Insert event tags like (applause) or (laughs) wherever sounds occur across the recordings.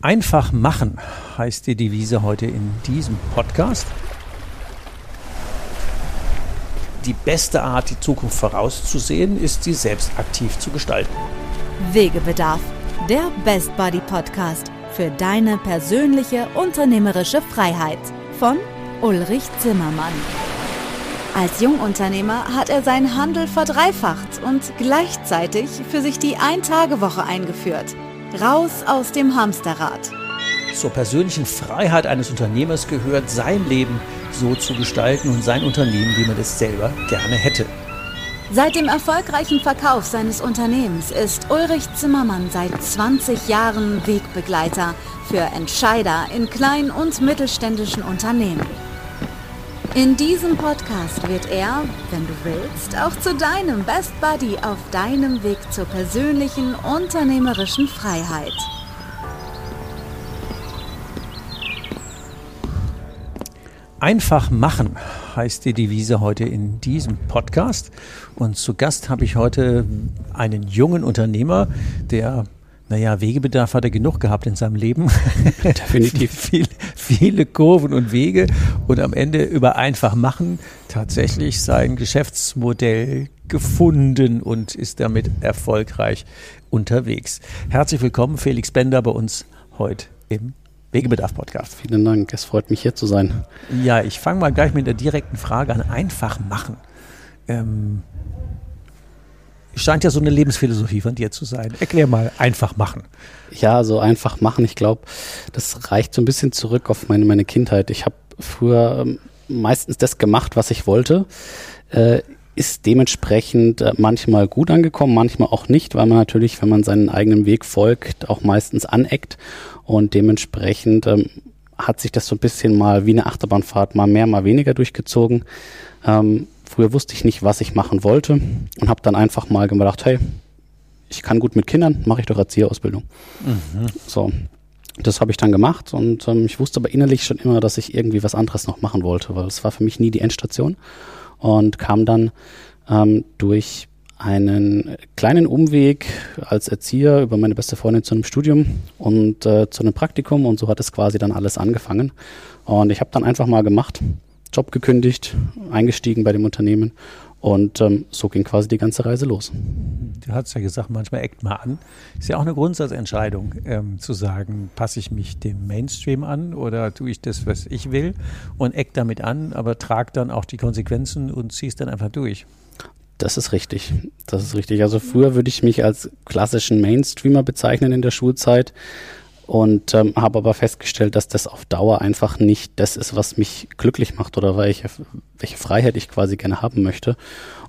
Einfach machen heißt die Devise heute in diesem Podcast. Die beste Art, die Zukunft vorauszusehen, ist sie selbst aktiv zu gestalten. Wegebedarf, der Best Buddy Podcast für deine persönliche unternehmerische Freiheit von Ulrich Zimmermann. Als Jungunternehmer hat er seinen Handel verdreifacht und gleichzeitig für sich die Ein-Tage-Woche eingeführt – Raus aus dem Hamsterrad. Zur persönlichen Freiheit eines Unternehmers gehört, sein Leben so zu gestalten und sein Unternehmen, wie man es selber gerne hätte. Seit dem erfolgreichen Verkauf seines Unternehmens ist Ulrich Zimmermann seit 20 Jahren Wegbegleiter für Entscheider in kleinen und mittelständischen Unternehmen. In diesem Podcast wird er, wenn du willst, auch zu deinem Best Buddy auf deinem Weg zur persönlichen unternehmerischen Freiheit. Einfach machen heißt die Devise heute in diesem Podcast. Und zu Gast habe ich heute einen jungen Unternehmer, der naja, Wegebedarf hat er genug gehabt in seinem Leben. (laughs) (laughs) Definitiv. Viel, viele Kurven und Wege und am Ende über einfach machen tatsächlich sein Geschäftsmodell gefunden und ist damit erfolgreich unterwegs. Herzlich willkommen, Felix Bender, bei uns heute im Wegebedarf Podcast. Vielen Dank, es freut mich hier zu sein. Ja, ich fange mal gleich mit der direkten Frage an. Einfach machen. Ähm, scheint ja so eine Lebensphilosophie von dir zu sein. Erklär mal, einfach machen. Ja, so einfach machen. Ich glaube, das reicht so ein bisschen zurück auf meine, meine Kindheit. Ich habe früher ähm, meistens das gemacht, was ich wollte. Äh, ist dementsprechend äh, manchmal gut angekommen, manchmal auch nicht, weil man natürlich, wenn man seinen eigenen Weg folgt, auch meistens aneckt und dementsprechend ähm, hat sich das so ein bisschen mal wie eine Achterbahnfahrt mal mehr, mal weniger durchgezogen. Ähm, Früher wusste ich nicht, was ich machen wollte und habe dann einfach mal gedacht, hey, ich kann gut mit Kindern, mache ich doch Erzieherausbildung. Mhm. So, das habe ich dann gemacht und ähm, ich wusste aber innerlich schon immer, dass ich irgendwie was anderes noch machen wollte, weil es war für mich nie die Endstation und kam dann ähm, durch einen kleinen Umweg als Erzieher über meine beste Freundin zu einem Studium und äh, zu einem Praktikum und so hat es quasi dann alles angefangen. Und ich habe dann einfach mal gemacht, Job gekündigt, eingestiegen bei dem Unternehmen und ähm, so ging quasi die ganze Reise los. Du hast ja gesagt, manchmal eckt mal an. Ist ja auch eine Grundsatzentscheidung, ähm, zu sagen, passe ich mich dem Mainstream an oder tue ich das, was ich will und eck damit an, aber trage dann auch die Konsequenzen und ziehe es dann einfach durch. Das ist richtig. Das ist richtig. Also früher würde ich mich als klassischen Mainstreamer bezeichnen in der Schulzeit und ähm, habe aber festgestellt, dass das auf Dauer einfach nicht das ist, was mich glücklich macht oder welche, welche Freiheit ich quasi gerne haben möchte.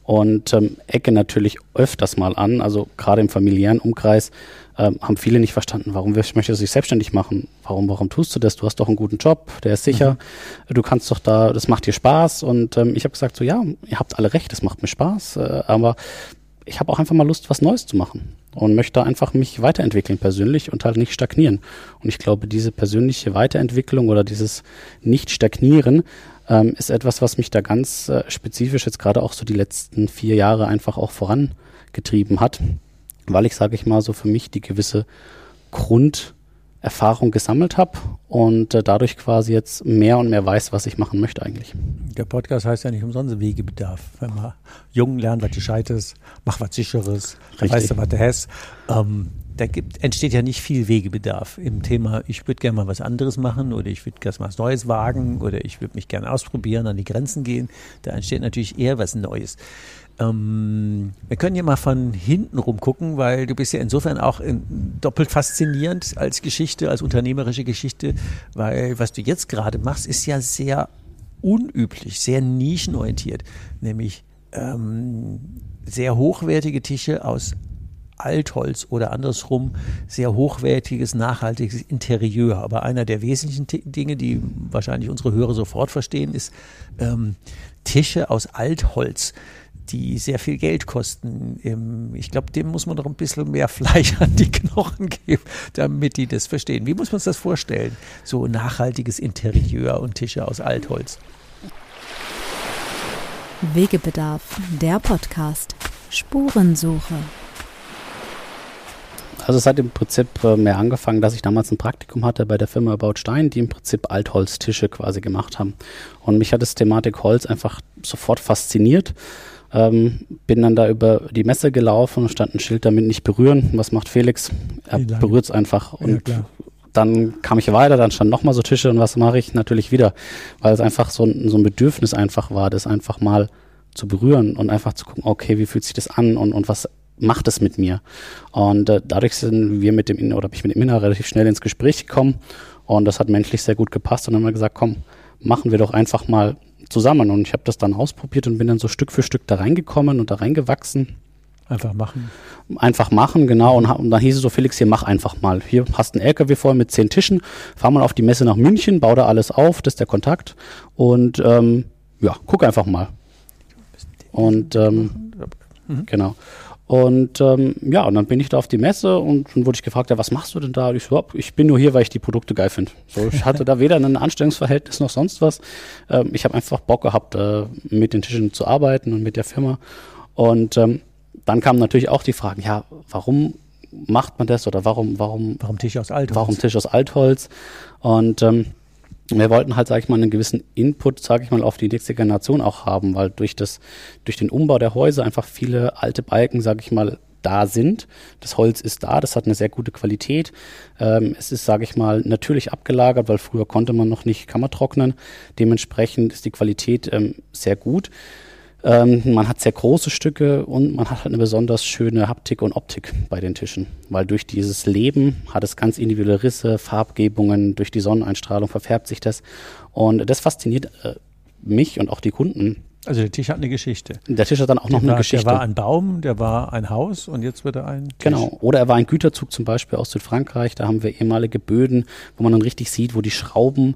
Und ähm, ecke natürlich öfters mal an, also gerade im familiären Umkreis ähm, haben viele nicht verstanden, warum möchtest du dich selbstständig machen? Warum, warum tust du das? Du hast doch einen guten Job, der ist sicher, mhm. du kannst doch da, das macht dir Spaß. Und ähm, ich habe gesagt, so ja, ihr habt alle recht, es macht mir Spaß, äh, aber ich habe auch einfach mal Lust, was Neues zu machen und möchte einfach mich weiterentwickeln persönlich und halt nicht stagnieren. Und ich glaube, diese persönliche Weiterentwicklung oder dieses Nicht-Stagnieren ähm, ist etwas, was mich da ganz äh, spezifisch jetzt gerade auch so die letzten vier Jahre einfach auch vorangetrieben hat, weil ich, sage ich mal, so für mich die gewisse Grund Erfahrung gesammelt habe und äh, dadurch quasi jetzt mehr und mehr weiß, was ich machen möchte eigentlich. Der Podcast heißt ja nicht umsonst Wegebedarf. Wenn man jung lernt, was Gescheites, mach was Sicheres, weißt du, was du hast. Ähm, da gibt, entsteht ja nicht viel Wegebedarf im Thema, ich würde gerne mal was anderes machen oder ich würde gerne mal was Neues wagen oder ich würde mich gerne ausprobieren, an die Grenzen gehen. Da entsteht natürlich eher was Neues. Ähm, wir können hier mal von hinten rum gucken, weil du bist ja insofern auch in, doppelt faszinierend als Geschichte, als unternehmerische Geschichte, weil was du jetzt gerade machst, ist ja sehr unüblich, sehr nischenorientiert, nämlich ähm, sehr hochwertige Tische aus Altholz oder andersrum sehr hochwertiges, nachhaltiges Interieur. Aber einer der wesentlichen Dinge, die wahrscheinlich unsere Hörer sofort verstehen, ist ähm, Tische aus Altholz die sehr viel Geld kosten. Ich glaube, dem muss man noch ein bisschen mehr Fleisch an die Knochen geben, damit die das verstehen. Wie muss man sich das vorstellen? So nachhaltiges Interieur und Tische aus Altholz. Wegebedarf, der Podcast. Spurensuche. Also es hat im Prinzip äh, mehr angefangen, dass ich damals ein Praktikum hatte bei der Firma About Stein, die im Prinzip Altholztische quasi gemacht haben. Und mich hat das Thematik Holz einfach sofort fasziniert. Ähm, bin dann da über die Messe gelaufen und stand ein Schild damit nicht berühren. Was macht Felix? Er berührt es einfach. Und ja, dann kam ich weiter, dann standen nochmal so Tische und was mache ich? Natürlich wieder, weil es einfach so ein, so ein Bedürfnis einfach war, das einfach mal zu berühren und einfach zu gucken, okay, wie fühlt sich das an und, und was macht es mit mir? Und äh, dadurch sind wir mit dem Inner oder bin ich mit dem Inner relativ schnell ins Gespräch gekommen und das hat menschlich sehr gut gepasst und dann haben wir gesagt, komm, machen wir doch einfach mal zusammen und ich habe das dann ausprobiert und bin dann so Stück für Stück da reingekommen und da reingewachsen. Einfach machen. Einfach machen, genau. Und, und dann hieß es so, Felix, hier mach einfach mal. Hier hast du einen LKW voll mit zehn Tischen, fahr mal auf die Messe nach München, bau da alles auf, das ist der Kontakt. Und ähm, ja, guck einfach mal. Und ähm, mhm. genau. Und ähm, ja, und dann bin ich da auf die Messe und dann wurde ich gefragt, ja, was machst du denn da? Und ich so, ich bin nur hier, weil ich die Produkte geil finde. So, ich hatte da weder ein Anstellungsverhältnis noch sonst was. Ähm, ich habe einfach Bock gehabt, äh, mit den Tischen zu arbeiten und mit der Firma. Und ähm, dann kamen natürlich auch die Fragen, ja, warum macht man das oder warum, warum, warum Tisch aus Altholz? Warum Tisch aus Altholz? Und ähm, wir wollten halt, sage ich mal, einen gewissen Input, sage ich mal, auf die nächste Generation auch haben, weil durch das, durch den Umbau der Häuser einfach viele alte Balken, sage ich mal, da sind. Das Holz ist da, das hat eine sehr gute Qualität. Ähm, es ist, sage ich mal, natürlich abgelagert, weil früher konnte man noch nicht kammertrocknen. Dementsprechend ist die Qualität ähm, sehr gut. Ähm, man hat sehr große Stücke und man hat halt eine besonders schöne Haptik und Optik bei den Tischen, weil durch dieses Leben hat es ganz individuelle Risse, Farbgebungen, durch die Sonneneinstrahlung verfärbt sich das und das fasziniert äh, mich und auch die Kunden. Also der Tisch hat eine Geschichte. Der Tisch hat dann auch der noch war, eine Geschichte. Der war ein Baum, der war ein Haus und jetzt wird er ein Tisch. Genau. Oder er war ein Güterzug zum Beispiel aus Südfrankreich. Da haben wir ehemalige Böden, wo man dann richtig sieht, wo die Schrauben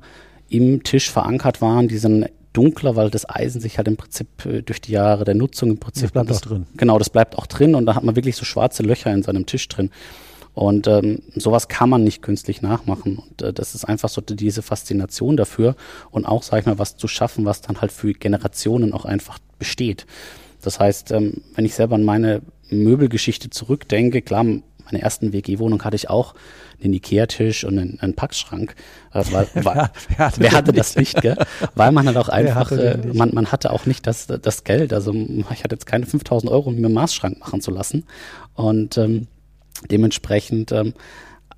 im Tisch verankert waren. Die sind dunkler, weil das Eisen sich halt im Prinzip äh, durch die Jahre der Nutzung im Prinzip. Das bleibt das, auch drin. Genau, das bleibt auch drin und da hat man wirklich so schwarze Löcher in seinem Tisch drin. Und ähm, sowas kann man nicht künstlich nachmachen. Und äh, das ist einfach so diese Faszination dafür und auch, sag ich mal, was zu schaffen, was dann halt für Generationen auch einfach besteht. Das heißt, ähm, wenn ich selber an meine Möbelgeschichte zurückdenke, klar, meine ersten WG-Wohnung hatte ich auch einen Ikea-Tisch und einen, einen Packschrank. Äh, weil, weil, wer hatte, wer hatte das nicht, gell? Weil man hat auch (laughs) einfach, äh, man, man hatte auch nicht das, das Geld. Also ich hatte jetzt keine 5000 Euro, um mir einen Maßschrank machen zu lassen. Und ähm, dementsprechend ähm,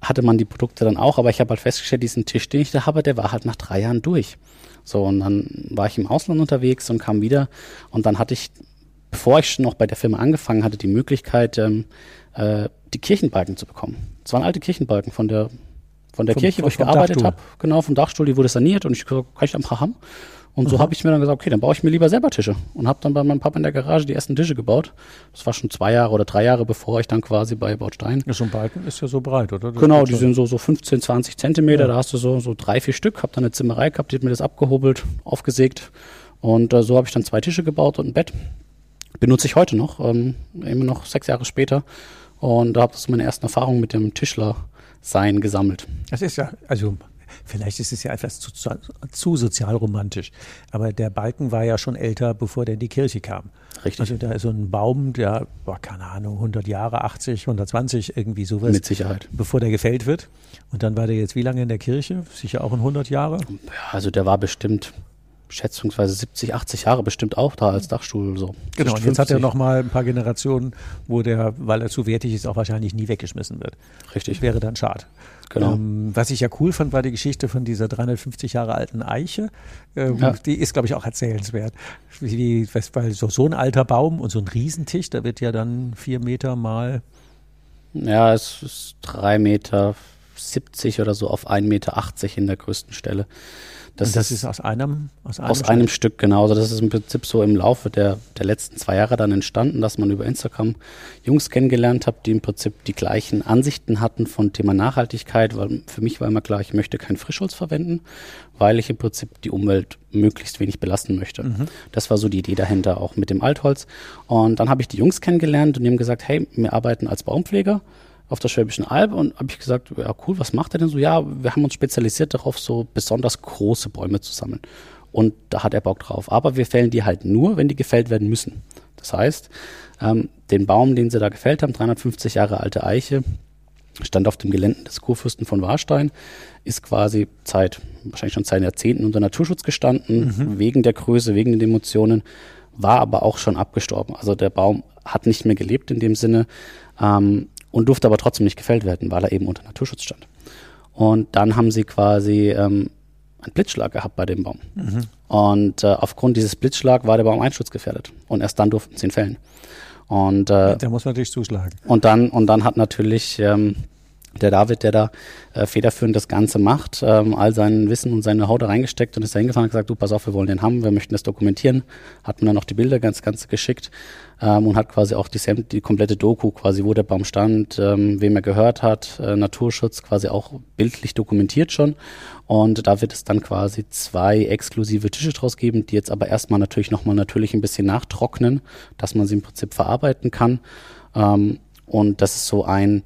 hatte man die Produkte dann auch, aber ich habe halt festgestellt, diesen Tisch, den ich da habe, der war halt nach drei Jahren durch. So, und dann war ich im Ausland unterwegs und kam wieder und dann hatte ich, bevor ich noch bei der Firma angefangen hatte, die Möglichkeit, ähm, äh, die Kirchenbalken zu bekommen. Es waren alte Kirchenbalken von der von der vom, Kirche, wo ich gearbeitet habe, genau, vom Dachstuhl, die wurde saniert und ich gesagt, kann ich da ein paar haben? Und so mhm. habe ich mir dann gesagt, okay, dann baue ich mir lieber selber Tische und habe dann bei meinem Papa in der Garage die ersten Tische gebaut. Das war schon zwei Jahre oder drei Jahre, bevor ich dann quasi bei Baustein. Ja, so ein Balken ist ja so breit, oder? Das genau, die sind so, so 15, 20 Zentimeter, ja. da hast du so, so drei, vier Stück, habe dann eine Zimmerei gehabt, die hat mir das abgehobelt, aufgesägt und äh, so habe ich dann zwei Tische gebaut und ein Bett. Benutze ich heute noch, ähm, immer noch sechs Jahre später und da habe ich meine ersten Erfahrungen mit dem Tischler-Sein gesammelt. Das ist ja, also vielleicht ist es ja etwas zu, zu, zu sozialromantisch, aber der Balken war ja schon älter, bevor der in die Kirche kam. Richtig. Also da ist so ein Baum, der, boah, keine Ahnung, 100 Jahre, 80, 120, irgendwie sowas. Mit Sicherheit. Bevor der gefällt wird. Und dann war der jetzt wie lange in der Kirche? Sicher auch in 100 Jahre? Ja, also der war bestimmt schätzungsweise 70, 80 Jahre bestimmt auch da als Dachstuhl so. Genau, und jetzt hat er noch mal ein paar Generationen, wo der, weil er zu wertig ist, auch wahrscheinlich nie weggeschmissen wird. Richtig. Wäre dann schade. Genau. Ähm, was ich ja cool fand, war die Geschichte von dieser 350 Jahre alten Eiche. Ähm, ja. Die ist, glaube ich, auch erzählenswert. Wie, weil so, so ein alter Baum und so ein Riesentisch, da wird ja dann vier Meter mal. Ja, es ist drei Meter 70 oder so auf 1,80 Meter in der größten Stelle. Das, das ist, ist, aus einem aus einem, aus Stück? einem Stück genau. Also das ist im Prinzip so im Laufe der, der letzten zwei Jahre dann entstanden, dass man über Instagram Jungs kennengelernt hat, die im Prinzip die gleichen Ansichten hatten von Thema Nachhaltigkeit. Weil für mich war immer klar, ich möchte kein Frischholz verwenden, weil ich im Prinzip die Umwelt möglichst wenig belasten möchte. Mhm. Das war so die Idee dahinter, auch mit dem Altholz. Und dann habe ich die Jungs kennengelernt und die haben gesagt, hey, wir arbeiten als Baumpfleger auf der Schwäbischen Alb und habe ich gesagt, ja cool, was macht er denn so? Ja, wir haben uns spezialisiert darauf, so besonders große Bäume zu sammeln. Und da hat er Bock drauf. Aber wir fällen die halt nur, wenn die gefällt werden müssen. Das heißt, ähm, den Baum, den sie da gefällt haben, 350 Jahre alte Eiche, stand auf dem Gelände des Kurfürsten von Warstein, ist quasi seit, wahrscheinlich schon seit Jahrzehnten unter Naturschutz gestanden, mhm. wegen der Größe, wegen den Emotionen, war aber auch schon abgestorben. Also der Baum hat nicht mehr gelebt in dem Sinne ähm, und durfte aber trotzdem nicht gefällt werden, weil er eben unter Naturschutz stand. Und dann haben sie quasi ähm, einen Blitzschlag gehabt bei dem Baum. Mhm. Und äh, aufgrund dieses Blitzschlags war der Baum einschutzgefährdet. Und erst dann durften sie ihn fällen. Und äh, da muss man natürlich zuschlagen. Und dann und dann hat natürlich ähm, der David, der da äh, federführend das Ganze macht, ähm, all sein Wissen und seine Haut reingesteckt und ist da hingefahren und gesagt, du pass auf, wir wollen den haben, wir möchten das dokumentieren. Hat mir dann noch die Bilder ganz, ganz geschickt ähm, und hat quasi auch die, die komplette Doku, quasi wo der Baum stand, ähm, wem er gehört hat, äh, Naturschutz quasi auch bildlich dokumentiert schon. Und da wird es dann quasi zwei exklusive Tische draus geben, die jetzt aber erstmal natürlich nochmal natürlich ein bisschen nachtrocknen, dass man sie im Prinzip verarbeiten kann. Ähm, und das ist so ein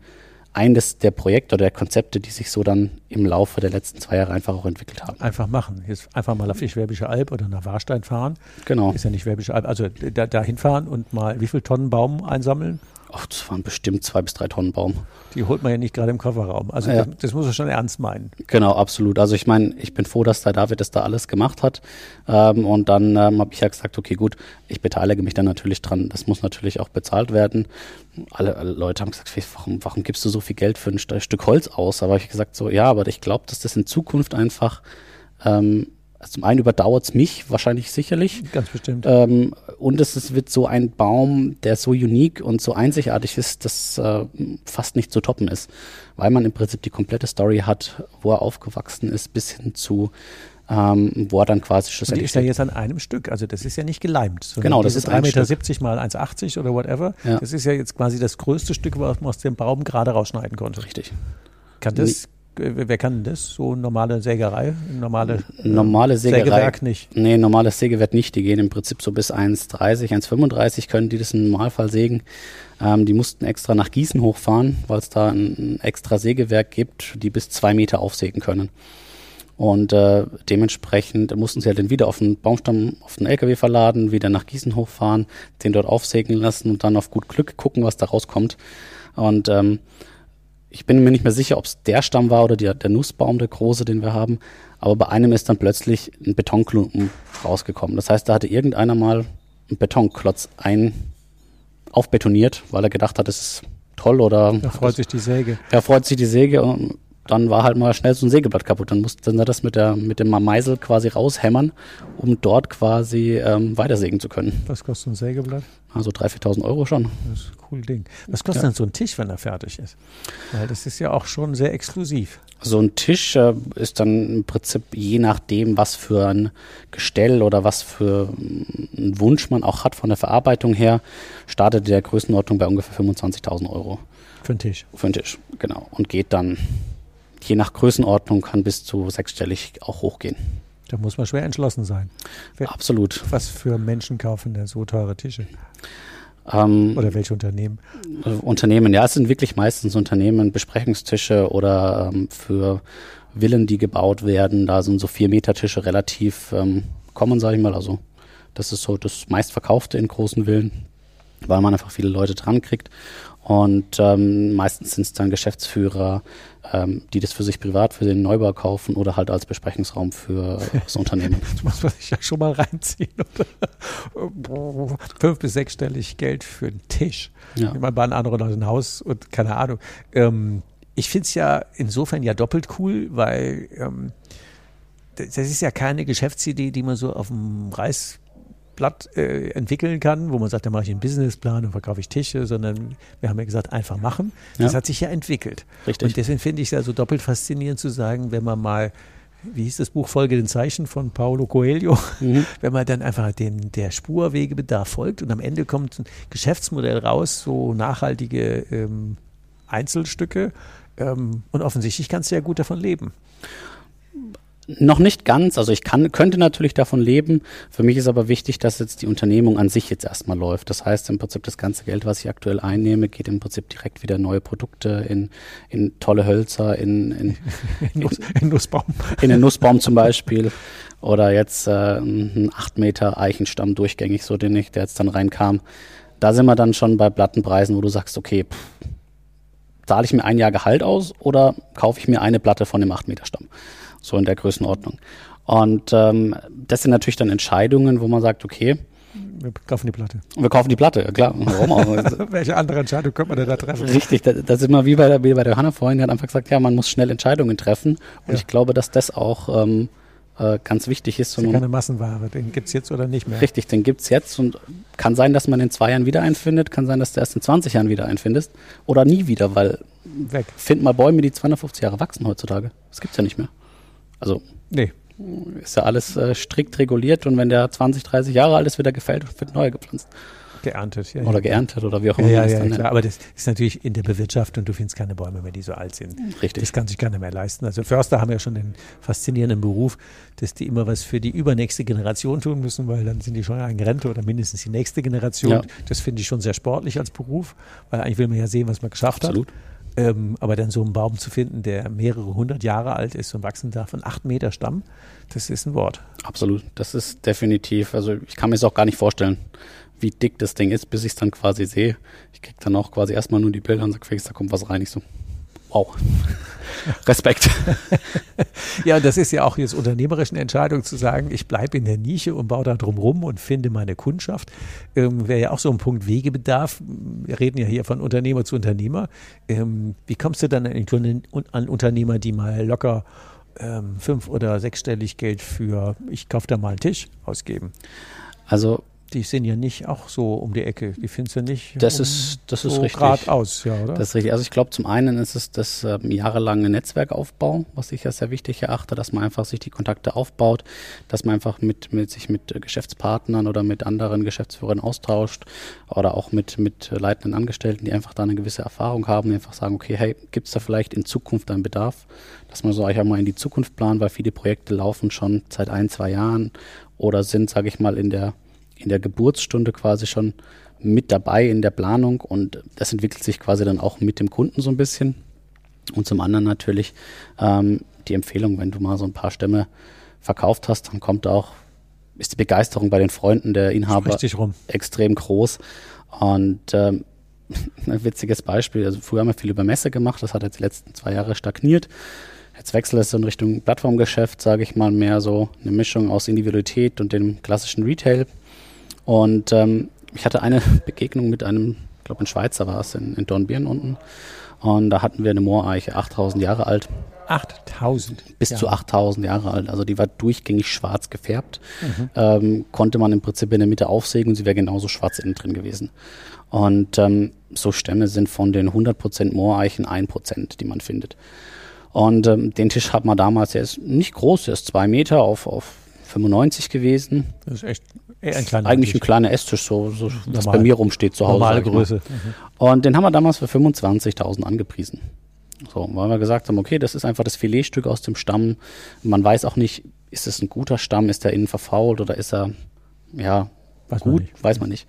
eines der Projekte oder der Konzepte, die sich so dann im Laufe der letzten zwei Jahre einfach auch entwickelt haben. Einfach machen. Jetzt einfach mal auf die Schwäbische Alb oder nach Warstein fahren. Genau. Ist ja nicht Schwäbische Alb. Also da, da hinfahren und mal wie viel Tonnen Baum einsammeln? Ach, das waren bestimmt zwei bis drei Tonnen Baum. Die holt man ja nicht gerade im Kofferraum. Also ja. das, das, muss man schon ernst meinen. Genau, absolut. Also ich meine, ich bin froh, dass der David das da alles gemacht hat. Ähm, und dann ähm, habe ich ja gesagt, okay, gut, ich beteilige mich dann natürlich dran. Das muss natürlich auch bezahlt werden. Alle, alle Leute haben gesagt, warum, warum gibst du so viel Geld für ein Stück Holz aus? Aber ich gesagt so, ja, aber ich glaube, dass das in Zukunft einfach ähm, also zum einen überdauert es mich wahrscheinlich sicherlich. Ganz bestimmt. Ähm, und es, wird so ein Baum, der so unique und so einzigartig ist, dass äh, fast nicht zu toppen ist. Weil man im Prinzip die komplette Story hat, wo er aufgewachsen ist, bis hin zu ähm, wo er dann quasi schlussendlich. Und die ist ja jetzt an einem Stück, also das ist ja nicht geleimt. Genau, das ist 3,70 Meter mal 1,80 oder whatever. Ja. Das ist ja jetzt quasi das größte Stück, was man aus dem Baum gerade rausschneiden konnte. Richtig. Kann das wer kann das? So normale Sägerei? Normale, normale Sägerei. Sägewerk nicht? Nee, normales Sägewerk nicht. Die gehen im Prinzip so bis 1,30, 1,35 können die das im Normalfall sägen. Ähm, die mussten extra nach Gießen hochfahren, weil es da ein, extra Sägewerk gibt, die bis zwei Meter aufsägen können. Und äh, dementsprechend mussten sie halt dann wieder auf den Baumstamm, auf den LKW verladen, wieder nach Gießen hochfahren, den dort aufsägen lassen und dann auf gut Glück gucken, was da rauskommt. Und ähm, ich bin mir nicht mehr sicher, ob es der Stamm war oder die, der Nussbaum, der große, den wir haben. Aber bei einem ist dann plötzlich ein Betonklumpen rausgekommen. Das heißt, da hatte irgendeiner mal einen Betonklotz ein aufbetoniert, weil er gedacht hat, das ist toll oder. Da freut sich die Säge. Er freut sich die Säge und dann war halt mal schnell so ein Sägeblatt kaputt. Dann musste er das mit, der, mit dem Meisel quasi raushämmern, um dort quasi ähm, weitersägen zu können. Was kostet ein Sägeblatt? Also 3.000, 4.000 Euro schon. Das ist ein cool Ding. Was kostet ja. denn so ein Tisch, wenn er fertig ist? Weil das ist ja auch schon sehr exklusiv. So ein Tisch äh, ist dann im Prinzip je nachdem, was für ein Gestell oder was für einen Wunsch man auch hat von der Verarbeitung her, startet der Größenordnung bei ungefähr 25.000 Euro. Für einen Tisch? Für einen Tisch, genau. Und geht dann je nach Größenordnung kann bis zu sechsstellig auch hochgehen. Da muss man schwer entschlossen sein. Wer, Absolut. Was für Menschen kaufen denn so teure Tische? Ähm, oder welche Unternehmen? Äh, Unternehmen, ja, es sind wirklich meistens Unternehmen, Besprechungstische oder ähm, für Villen, die gebaut werden. Da sind so vier Meter Tische relativ ähm, common, sage ich mal. Also das ist so das meistverkaufte in großen Villen, weil man einfach viele Leute dran kriegt. Und ähm, meistens sind es dann Geschäftsführer, ähm, die das für sich privat, für den Neubau kaufen oder halt als Besprechungsraum für (laughs) das Unternehmen. das muss man sich ja schon mal reinziehen. (laughs) Fünf- bis sechsstellig Geld für einen Tisch. Ja. Ich meine, bei anderen Leuten ein Haus und keine Ahnung. Ähm, ich finde es ja insofern ja doppelt cool, weil ähm, das ist ja keine Geschäftsidee, die man so auf dem Reis Blatt äh, entwickeln kann, wo man sagt, da mache ich einen Businessplan und verkaufe ich Tische, sondern wir haben ja gesagt, einfach machen. Das ja. hat sich ja entwickelt. Richtig. Und deswegen finde ich es ja so doppelt faszinierend zu sagen, wenn man mal wie hieß das Buch Folge den Zeichen von Paulo Coelho, mhm. (laughs) wenn man dann einfach dem, der Spurwegebedarf folgt und am Ende kommt ein Geschäftsmodell raus, so nachhaltige ähm, Einzelstücke ähm, und offensichtlich kannst du ja gut davon leben. Noch nicht ganz. Also ich kann, könnte natürlich davon leben. Für mich ist aber wichtig, dass jetzt die Unternehmung an sich jetzt erstmal läuft. Das heißt im Prinzip das ganze Geld, was ich aktuell einnehme, geht im Prinzip direkt wieder in neue Produkte, in, in tolle Hölzer, in, in, (laughs) in, Nuss, in Nussbaum. In den Nussbaum zum Beispiel. Oder jetzt äh, ein 8 Meter Eichenstamm durchgängig, so den ich, der jetzt dann reinkam. Da sind wir dann schon bei Plattenpreisen, wo du sagst, okay, pff, zahle ich mir ein Jahr Gehalt aus oder kaufe ich mir eine Platte von dem 8-Meter-Stamm? So in der Größenordnung. Und ähm, das sind natürlich dann Entscheidungen, wo man sagt, okay, wir kaufen die Platte. Wir kaufen die Platte, klar. (laughs) Warum auch? Welche andere Entscheidung könnte man denn da treffen? Richtig, das, das ist immer wie bei der, wie bei der Hanna vorhin, die hat einfach gesagt, ja, man muss schnell Entscheidungen treffen. Und ja. ich glaube, dass das auch ähm, äh, ganz wichtig ist. Das ist keine Massenware, den gibt es jetzt oder nicht mehr. Richtig, den gibt es jetzt und kann sein, dass man in zwei Jahren wieder einen findet, kann sein, dass du erst in 20 Jahren wieder einen findest oder nie wieder, weil weg. Find mal Bäume, die 250 Jahre wachsen heutzutage. Das gibt es ja nicht mehr. Also. Nee ist ja alles äh, strikt reguliert und wenn der 20, 30 Jahre alt ist, wird er gefällt und wird neu gepflanzt. Geerntet, ja. Oder geerntet oder wie auch immer. Ja, ja, ja klar. Aber das ist natürlich in der Bewirtschaftung, du findest keine Bäume mehr, die so alt sind. Richtig. Das kann sich keiner mehr leisten. Also Förster haben ja schon den faszinierenden Beruf, dass die immer was für die übernächste Generation tun müssen, weil dann sind die schon in Rente oder mindestens die nächste Generation. Ja. Das finde ich schon sehr sportlich als Beruf, weil eigentlich will man ja sehen, was man geschafft Absolut. hat. Ähm, aber dann so einen Baum zu finden, der mehrere hundert Jahre alt ist und wachsen darf, von acht Meter Stamm, das ist ein Wort. Absolut, das ist definitiv, also ich kann mir es auch gar nicht vorstellen, wie dick das Ding ist, bis ich es dann quasi sehe. Ich kriege dann auch quasi erstmal nur die Bilder und sage, da kommt was rein. Ich so, wow. Respekt. (laughs) ja, und das ist ja auch jetzt unternehmerische Entscheidung zu sagen, ich bleibe in der Nische und baue da drum rum und finde meine Kundschaft. Ähm, Wäre ja auch so ein Punkt Wegebedarf. Wir reden ja hier von Unternehmer zu Unternehmer. Ähm, wie kommst du dann an, an Unternehmer, die mal locker ähm, fünf- oder sechsstellig Geld für, ich kaufe da mal einen Tisch ausgeben? Also die sind ja nicht auch so um die Ecke. Die findest du nicht. Das um ist, das ist so richtig. Geradeaus, ja, oder? Das ist richtig. Also ich glaube, zum einen ist es das ähm, jahrelange Netzwerkaufbau, was ich ja sehr wichtig erachte, dass man einfach sich die Kontakte aufbaut, dass man einfach mit, mit sich mit Geschäftspartnern oder mit anderen Geschäftsführern austauscht oder auch mit, mit leitenden Angestellten, die einfach da eine gewisse Erfahrung haben, die einfach sagen, okay, hey, gibt es da vielleicht in Zukunft einen Bedarf? Dass man so einfach mal in die Zukunft plant, weil viele Projekte laufen schon seit ein, zwei Jahren oder sind, sage ich mal, in der in der Geburtsstunde quasi schon mit dabei in der Planung und das entwickelt sich quasi dann auch mit dem Kunden so ein bisschen. Und zum anderen natürlich ähm, die Empfehlung, wenn du mal so ein paar Stämme verkauft hast, dann kommt auch, ist die Begeisterung bei den Freunden der Inhaber extrem groß. Und ähm, (laughs) ein witziges Beispiel, also früher haben wir viel über Messe gemacht, das hat jetzt die letzten zwei Jahre stagniert. Jetzt wechselt es in Richtung Plattformgeschäft, sage ich mal, mehr so eine Mischung aus Individualität und dem klassischen Retail. Und ähm, ich hatte eine (laughs) Begegnung mit einem, ich glaube ein Schweizer war es, in, in Dornbirn unten. Und da hatten wir eine Mooreiche, 8000 Jahre alt. 8000? Bis ja. zu 8000 Jahre alt. Also die war durchgängig schwarz gefärbt. Mhm. Ähm, konnte man im Prinzip in der Mitte aufsägen und sie wäre genauso schwarz innen drin gewesen. Und ähm, so Stämme sind von den 100% Mooreichen 1%, die man findet. Und ähm, den Tisch hat man damals, der ist nicht groß, der ist zwei Meter auf, auf 95 gewesen. Das ist echt ein kleiner Eigentlich ein kleiner Esstisch, so, so was bei mir rumsteht zu Hause. Normale Größe. Mhm. Und den haben wir damals für 25.000 angepriesen. So, weil wir gesagt haben, okay, das ist einfach das Filetstück aus dem Stamm. Man weiß auch nicht, ist es ein guter Stamm, ist der innen verfault oder ist er, ja, weiß gut, man weiß man nicht.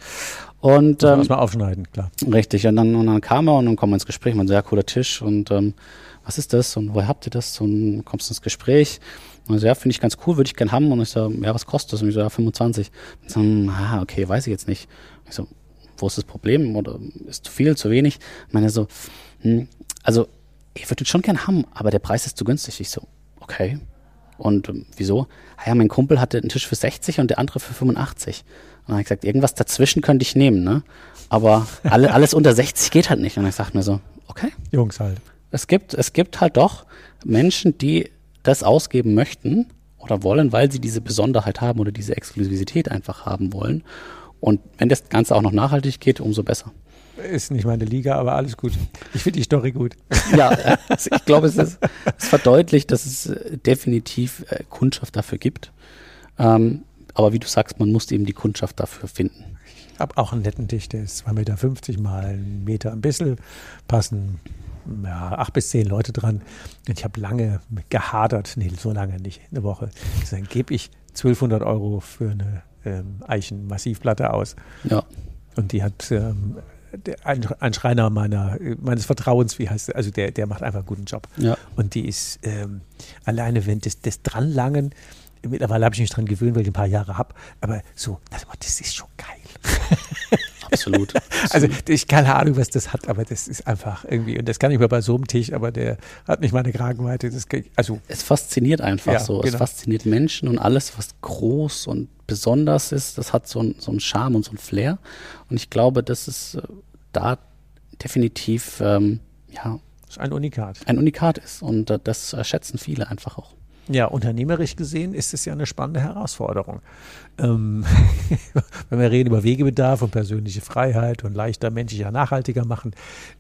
Und ähm, mal aufschneiden, klar. Richtig. Und dann, und dann kam er und dann kommen wir ins Gespräch. Man sagt, ja, cooler Tisch und ähm, was ist das und woher habt ihr das? Und kommst ins Gespräch. Und so, ja, finde ich ganz cool, würde ich gern haben. Und ich so, ja, was kostet das? Und ich so, ja, 25. Und so, ah, okay, weiß ich jetzt nicht. Ich so, wo ist das Problem? Oder ist zu viel, zu wenig? Ich meine so, hm, also, ich würde schon gern haben, aber der Preis ist zu günstig. Ich so, okay. Und ähm, wieso? Ah ja, mein Kumpel hatte einen Tisch für 60 und der andere für 85. Und dann habe ich gesagt, irgendwas dazwischen könnte ich nehmen, ne? Aber alle, (laughs) alles unter 60 geht halt nicht. Und ich sagte mir so, okay. Jungs halt. Es gibt, es gibt halt doch Menschen, die das ausgeben möchten oder wollen, weil sie diese Besonderheit haben oder diese Exklusivität einfach haben wollen. Und wenn das Ganze auch noch nachhaltig geht, umso besser. Ist nicht meine Liga, aber alles gut. Ich finde die Story gut. (laughs) Ja, ich glaube, es, ist, es verdeutlicht, dass es äh, definitiv äh, Kundschaft dafür gibt. Ähm, aber wie du sagst, man muss eben die Kundschaft dafür finden. Ich habe auch einen netten Tisch, der ist 2,50 Meter mal einen Meter ein bisschen passen ja, acht bis zehn Leute dran. Und ich habe lange gehadert, nee, so lange nicht, eine Woche. Dann gebe ich 1200 Euro für eine ähm, Eichenmassivplatte aus. Ja. Und die hat ähm, der, ein, ein, Schreiner meiner, meines Vertrauens, wie heißt der, also der, der macht einfach einen guten Job. Ja. Und die ist ähm, alleine, wenn das, das Dranlangen, mittlerweile habe ich mich dran gewöhnt, weil ich ein paar Jahre habe, aber so, das, das ist schon geil. (laughs) Absolut. (laughs) also ich keine Ahnung, was das hat, aber das ist einfach irgendwie, und das kann ich mal bei so einem Tisch, aber der hat nicht meine Kragenweite. Das, also es fasziniert einfach Ja, so. genau. Es fasziniert Menschen und alles, was groß und besonders ist, das hat so, ein, so einen Charme und so einen Flair. Und ich glaube, dass es äh, da definitiv ähm, ja, das ist ein Unikat. ein Unikat ist. Und äh, das schätzen viele einfach auch. Ja, unternehmerisch gesehen ist es ja eine spannende Herausforderung. Ähm, (laughs) wenn wir reden über Wegebedarf und persönliche Freiheit und leichter, menschlicher, nachhaltiger machen,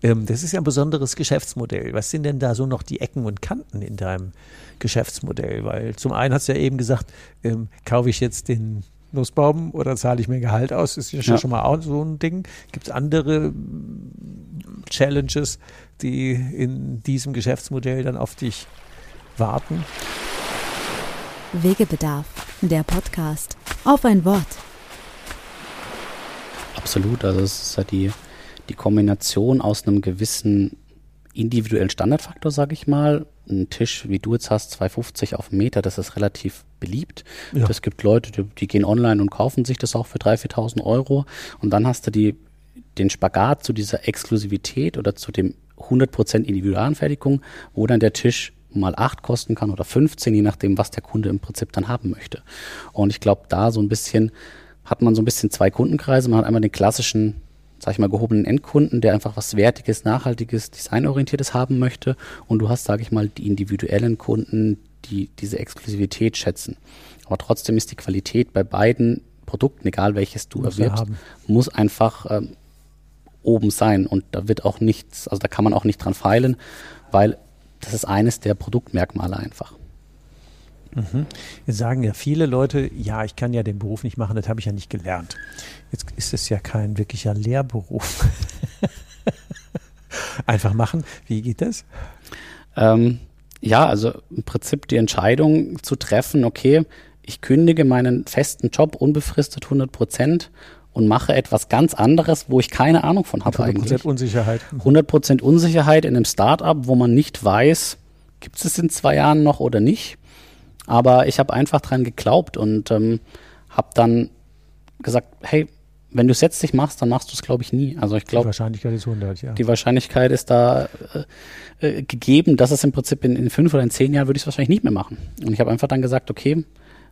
ähm, das ist ja ein besonderes Geschäftsmodell. Was sind denn da so noch die Ecken und Kanten in deinem Geschäftsmodell? Weil zum einen hast du ja eben gesagt, ähm, kaufe ich jetzt den Nussbaum oder zahle ich mir Gehalt aus? Das ist ja, Ja. schon mal auch so ein Ding. Gibt es andere mm, Challenges, die in diesem Geschäftsmodell dann auf dich warten? Wegebedarf, der Podcast. Auf ein Wort. Absolut. Also es ist ja die, die Kombination aus einem gewissen individuellen Standardfaktor, sage ich mal. Ein Tisch, wie du jetzt hast, 2,50 auf einen Meter, das ist relativ beliebt. Ja. Es gibt Leute, die, die gehen online und kaufen sich das auch für 3.000, 4.000 Euro. Und dann hast du die, den Spagat zu dieser Exklusivität oder zu dem 100% Individualanfertigung, wo dann der Tisch mal 8 kosten kann oder 15, je nachdem, was der Kunde im Prinzip dann haben möchte. Und ich glaube, da so ein bisschen hat man so ein bisschen zwei Kundenkreise. Man hat einmal den klassischen, sag ich mal, gehobenen Endkunden, der einfach was Wertiges, Nachhaltiges, Designorientiertes haben möchte. Und du hast, sage ich mal, die individuellen Kunden, die diese Exklusivität schätzen. Aber trotzdem ist die Qualität bei beiden Produkten, egal welches du Muss er erwirbst, muss einfach ähm, oben sein. Und da wird auch nichts, also da kann man auch nicht dran feilen, weil das ist eines der Produktmerkmale einfach. Jetzt sagen ja viele Leute, ja, ich kann ja den Beruf nicht machen, das habe ich ja nicht gelernt. Jetzt ist es ja kein wirklicher Lehrberuf. (laughs) Einfach machen, wie geht das? Ähm, ja, also im Prinzip die Entscheidung zu treffen, okay, ich kündige meinen festen Job unbefristet 100 Prozent und mache etwas ganz anderes, wo ich keine Ahnung von habe 100% eigentlich. Unsicherheit. 100 Prozent Unsicherheit in einem Startup, wo man nicht weiß, gibt es es in zwei Jahren noch oder nicht. Aber ich habe einfach dran geglaubt und ähm, habe dann gesagt, hey, wenn du es jetzt nicht machst, dann machst du es, glaube ich, nie. Also ich Die glaube, Wahrscheinlichkeit ist 100, ja. die Wahrscheinlichkeit ist da äh, äh, gegeben, dass es im Prinzip in, in fünf oder in zehn Jahren würde ich es wahrscheinlich nicht mehr machen. Und ich habe einfach dann gesagt, okay,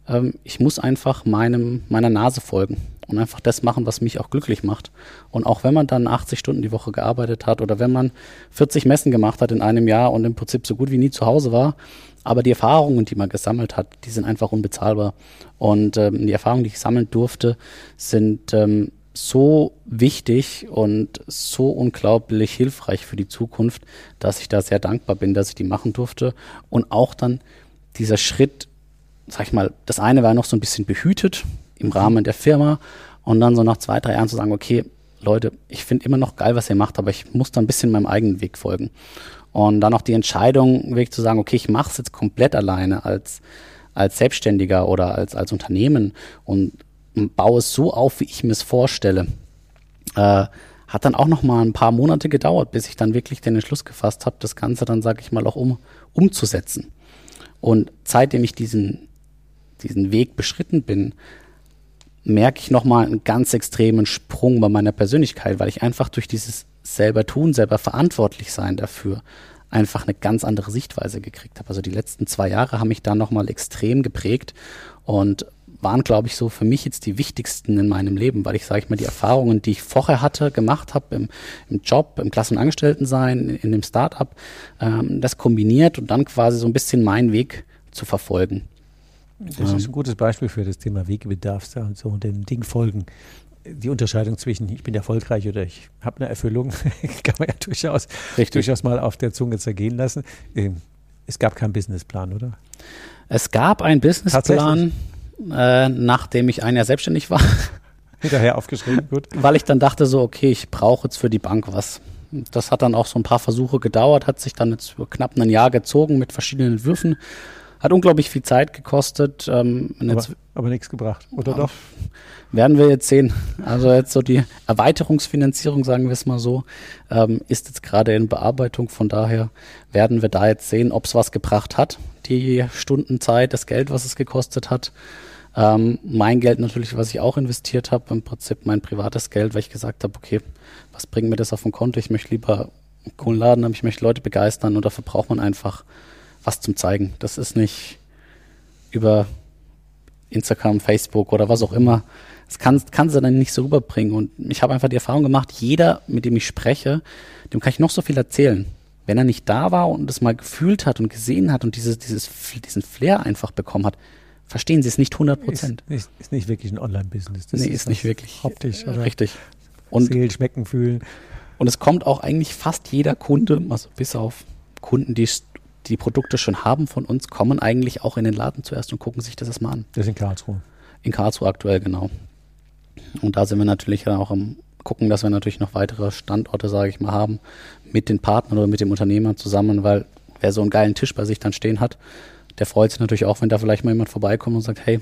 ähm, ich muss einfach meinem, meiner Nase folgen und einfach das machen, was mich auch glücklich macht. Und auch wenn man dann 80 Stunden die Woche gearbeitet hat oder wenn man 40 Messen gemacht hat in einem Jahr und im Prinzip so gut wie nie zu Hause war, aber die Erfahrungen, die man gesammelt hat, die sind einfach unbezahlbar. Und ähm, die Erfahrungen, die ich sammeln durfte, sind ähm, so wichtig und so unglaublich hilfreich für die Zukunft, dass ich da sehr dankbar bin, dass ich die machen durfte. Und auch dann dieser Schritt, sag ich mal, das eine war noch so ein bisschen behütet im Rahmen der Firma und dann so nach zwei, drei Jahren zu sagen, okay, Leute, ich finde immer noch geil, was ihr macht, aber ich muss da ein bisschen meinem eigenen Weg folgen. Und dann auch die Entscheidung, wirklich zu sagen, okay, ich mache es jetzt komplett alleine als, als Selbstständiger oder als, als Unternehmen und baue es so auf, wie ich mir es vorstelle. Äh, hat dann auch noch mal ein paar Monate gedauert, bis ich dann wirklich den Entschluss gefasst habe, das Ganze dann, sage ich mal, auch um, umzusetzen. Und seitdem ich diesen, diesen Weg beschritten bin, merke ich nochmal einen ganz extremen Sprung bei meiner Persönlichkeit, weil ich einfach durch dieses selber tun, selber verantwortlich sein dafür einfach eine ganz andere Sichtweise gekriegt habe. Also die letzten zwei Jahre haben mich da nochmal extrem geprägt und waren, glaube ich, so für mich jetzt die wichtigsten in meinem Leben, weil ich, sage ich mal, die Erfahrungen, die ich vorher hatte, gemacht habe im, im Job, im Klassenangestelltensein, in, in dem Startup, ähm, das kombiniert und dann quasi so ein bisschen meinen Weg zu verfolgen. Das ist ein gutes Beispiel für das Thema Wegebedarf da und so und dem Ding folgen. Die Unterscheidung zwischen ich bin erfolgreich oder ich habe eine Erfüllung (laughs) kann man ja durchaus, Richtig. durchaus mal auf der Zunge zergehen lassen. Ähm, Es gab keinen Businessplan, oder? Es gab einen Businessplan, äh, nachdem ich ein Jahr selbstständig war, (laughs) Hinterher aufgeschrieben, gut. (laughs) weil ich dann dachte so, okay, ich brauche jetzt für die Bank was. Das hat dann auch so ein paar Versuche gedauert, hat sich dann jetzt knapp ein Jahr gezogen mit verschiedenen Entwürfen. Hat unglaublich viel Zeit gekostet. Ähm, Aber, aber nichts gebracht, oder doch? werden wir jetzt sehen. Also jetzt so die Erweiterungsfinanzierung, sagen wir es mal so, ähm, ist jetzt gerade in Bearbeitung. Von daher werden wir da jetzt sehen, ob es was gebracht hat. Die Stundenzeit, das Geld, was es gekostet hat. Ähm, mein Geld natürlich, was ich auch investiert habe, im Prinzip mein privates Geld, weil ich gesagt habe, okay, was bringt mir das auf dem Konto? Ich möchte lieber einen coolen Laden haben, ich möchte Leute begeistern und dafür braucht man einfach was zum Zeigen. Das ist nicht über Instagram, Facebook oder was auch immer. Das kann, kann sie dann nicht so rüberbringen. Und ich habe einfach die Erfahrung gemacht, jeder, mit dem ich spreche, dem kann ich noch so viel erzählen. Wenn er nicht da war und es mal gefühlt hat und gesehen hat und dieses, dieses, diesen Flair einfach bekommen hat, verstehen sie es nicht 100 Prozent. Ist, ist, ist, nicht wirklich ein Online-Business. Nee, ist, ist nicht wirklich. Optisch, oder? Richtig. Und Sehen, schmecken, fühlen. Und es kommt auch eigentlich fast jeder Kunde, also bis auf Kunden, die die Produkte schon haben von uns, kommen eigentlich auch in den Laden zuerst und gucken sich das erstmal an. Das ist in Karlsruhe. In Karlsruhe aktuell, genau. Und da sind wir natürlich auch am gucken, dass wir natürlich noch weitere Standorte, sage ich mal, haben, mit den Partnern oder mit dem Unternehmer zusammen, weil wer so einen geilen Tisch bei sich dann stehen hat, der freut sich natürlich auch, wenn da vielleicht mal jemand vorbeikommt und sagt, hey,